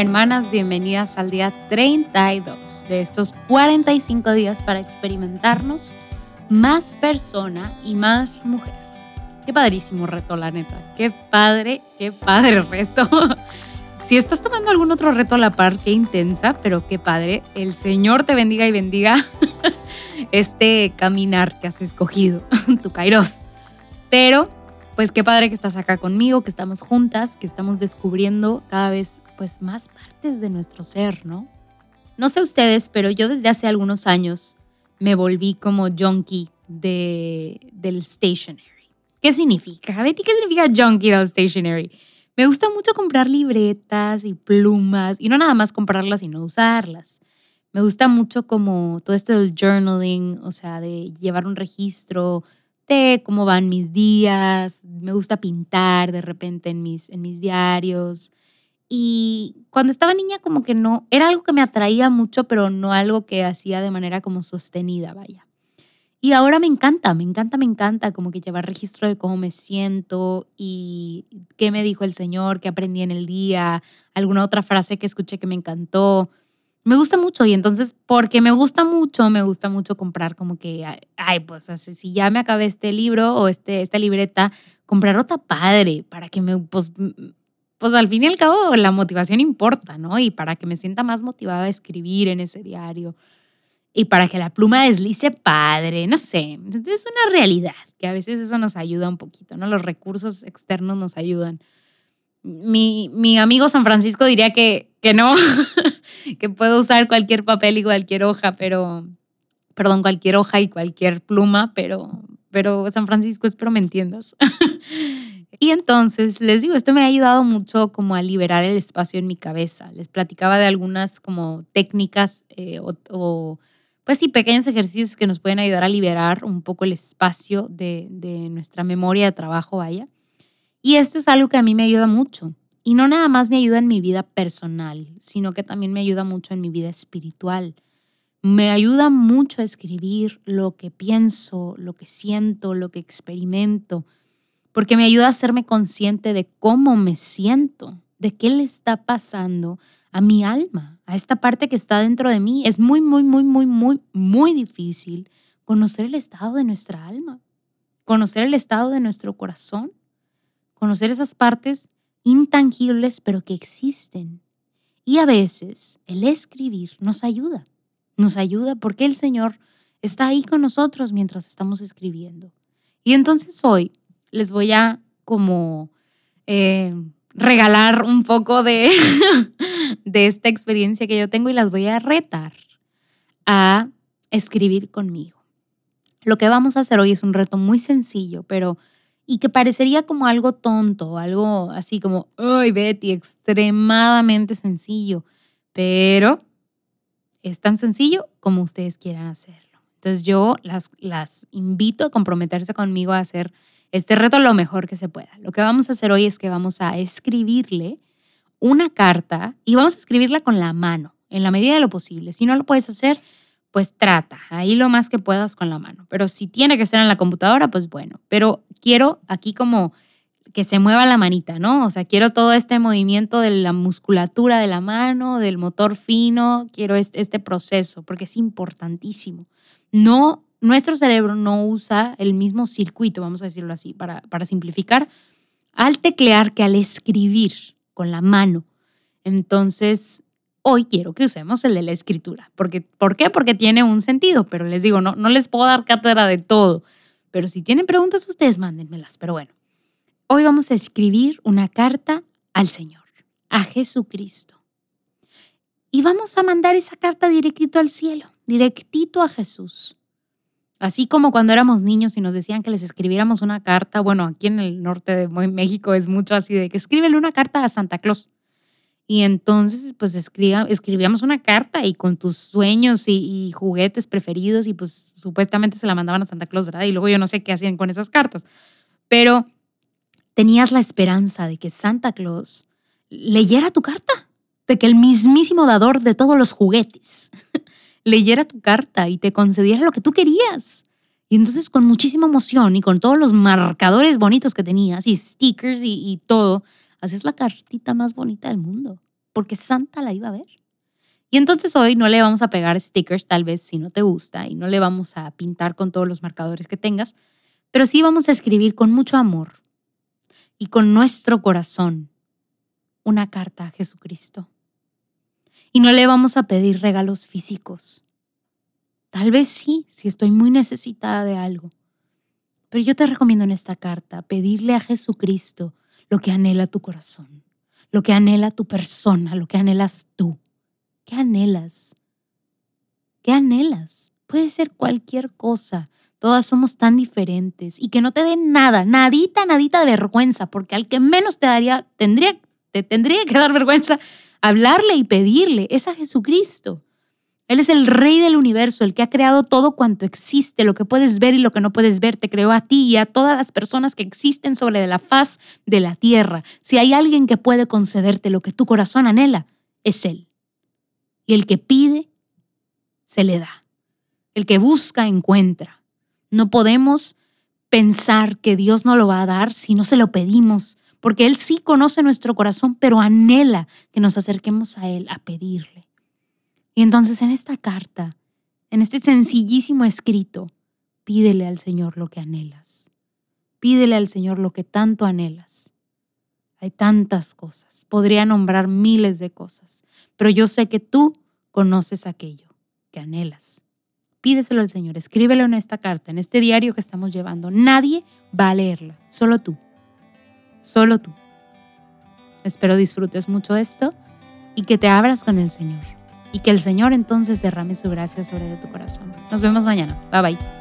Hermanas, bienvenidas al día 32 de estos 45 días para experimentarnos más persona y más mujer. Qué padrísimo reto, la neta. Qué padre, qué padre reto. si estás tomando algún otro reto a la par, qué intensa, pero qué padre. El Señor te bendiga y bendiga este caminar que has escogido, tu Kairos. Pero pues qué padre que estás acá conmigo, que estamos juntas, que estamos descubriendo cada vez pues más partes de nuestro ser, ¿no? No sé ustedes, pero yo desde hace algunos años me volví como junkie de, del stationery. ¿Qué significa? Betty, ¿qué significa junkie del stationery? Me gusta mucho comprar libretas y plumas y no nada más comprarlas y no usarlas. Me gusta mucho como todo esto del journaling, o sea, de llevar un registro, cómo van mis días, me gusta pintar de repente en mis, en mis diarios. Y cuando estaba niña como que no, era algo que me atraía mucho, pero no algo que hacía de manera como sostenida, vaya. Y ahora me encanta, me encanta, me encanta como que llevar registro de cómo me siento y qué me dijo el Señor, qué aprendí en el día, alguna otra frase que escuché que me encantó me gusta mucho y entonces porque me gusta mucho, me gusta mucho comprar como que, ay, pues si ya me acabé este libro o este, esta libreta, comprar otra padre para que me, pues, pues al fin y al cabo la motivación importa, ¿no? Y para que me sienta más motivada a escribir en ese diario y para que la pluma deslice padre, no sé, es una realidad que a veces eso nos ayuda un poquito, ¿no? Los recursos externos nos ayudan. Mi, mi amigo San Francisco diría que, que no, que puedo usar cualquier papel y cualquier hoja, pero, perdón, cualquier hoja y cualquier pluma, pero, pero San Francisco, espero me entiendas. y entonces, les digo, esto me ha ayudado mucho como a liberar el espacio en mi cabeza. Les platicaba de algunas como técnicas eh, o, pues sí, pequeños ejercicios que nos pueden ayudar a liberar un poco el espacio de, de nuestra memoria de trabajo, vaya. Y esto es algo que a mí me ayuda mucho. Y no nada más me ayuda en mi vida personal, sino que también me ayuda mucho en mi vida espiritual. Me ayuda mucho a escribir lo que pienso, lo que siento, lo que experimento, porque me ayuda a hacerme consciente de cómo me siento, de qué le está pasando a mi alma, a esta parte que está dentro de mí. Es muy, muy, muy, muy, muy, muy difícil conocer el estado de nuestra alma, conocer el estado de nuestro corazón, conocer esas partes intangibles pero que existen. Y a veces el escribir nos ayuda, nos ayuda porque el Señor está ahí con nosotros mientras estamos escribiendo. Y entonces hoy les voy a como eh, regalar un poco de, de esta experiencia que yo tengo y las voy a retar a escribir conmigo. Lo que vamos a hacer hoy es un reto muy sencillo, pero y que parecería como algo tonto, algo así como, ay Betty, extremadamente sencillo, pero es tan sencillo como ustedes quieran hacerlo. Entonces yo las, las invito a comprometerse conmigo a hacer este reto lo mejor que se pueda. Lo que vamos a hacer hoy es que vamos a escribirle una carta y vamos a escribirla con la mano, en la medida de lo posible. Si no lo puedes hacer, pues trata, ahí lo más que puedas con la mano. Pero si tiene que ser en la computadora, pues bueno. Pero quiero aquí como que se mueva la manita, ¿no? O sea, quiero todo este movimiento de la musculatura de la mano, del motor fino, quiero este, proceso, porque es importantísimo. No, nuestro cerebro no usa el mismo circuito, vamos a decirlo así, para, para simplificar, al teclear que al escribir con la mano. Entonces, hoy quiero que usemos el de la escritura. Porque, ¿Por qué? Porque tiene un sentido, pero les digo, no, no les puedo dar cátedra de todo. Pero si tienen preguntas, ustedes mándenmelas. Pero bueno, hoy vamos a escribir una carta al Señor, a Jesucristo. Y vamos a mandar esa carta directito al cielo, directito a Jesús. Así como cuando éramos niños y nos decían que les escribiéramos una carta, bueno, aquí en el norte de México es mucho así de que escríbele una carta a Santa Claus. Y entonces, pues escribíamos una carta y con tus sueños y, juguetes preferidos y pues supuestamente se la mandaban a Santa Claus, ¿verdad? Y luego yo no sé qué hacían con esas cartas. Pero tenías la esperanza de que Santa Claus leyera tu carta, de que el mismísimo dador de todos los juguetes leyera tu carta y te concediera lo que tú querías. Y entonces con muchísima emoción y con todos los marcadores bonitos que tenías y stickers y, todo, haces la cartita más bonita del mundo, porque Santa la iba a ver. Y entonces hoy no le vamos a pegar stickers tal vez si no te gusta y no le vamos a pintar con todos los marcadores que tengas, pero sí vamos a escribir con mucho amor y con nuestro corazón una carta a Jesucristo. Y no le vamos a pedir regalos físicos. Tal vez sí, si estoy muy necesitada de algo. Pero yo te recomiendo en esta carta pedirle a Jesucristo lo que anhela tu corazón, lo que anhela tu persona, lo que anhelas tú. ¿Qué anhelas? ¿Qué anhelas? Puede ser cualquier cosa. Todas somos tan diferentes y que no te dé nada, nadita, nadita de vergüenza, porque al que menos te daría, tendría, te tendría que dar vergüenza hablarle y pedirle es a Jesucristo. Él es el rey del universo, el que ha creado todo cuanto existe, lo que puedes ver y lo que no puedes ver. Te creó a ti y a todas las personas que existen sobre la faz de la tierra. Si hay alguien que puede concederte lo que tu corazón anhela, es Él. Y el que pide, se le da. El que busca, encuentra. No podemos pensar que Dios no lo va a dar si no se lo pedimos, porque Él sí conoce nuestro corazón, pero anhela que nos acerquemos a Él a pedirle. Y entonces en esta carta, en este sencillísimo escrito, pídele al Señor lo que anhelas. Pídele al Señor lo que tanto anhelas. Hay tantas cosas, podría nombrar miles de cosas, pero yo sé que tú conoces aquello que anhelas. Pídeselo al Señor, escríbelo en esta carta, en este diario que estamos llevando. Nadie va a leerla, solo tú. Solo tú. Espero disfrutes mucho esto y que te abras con el Señor y que el Señor entonces derrame su gracia sobre tu corazón. Nos vemos mañana. Bye bye.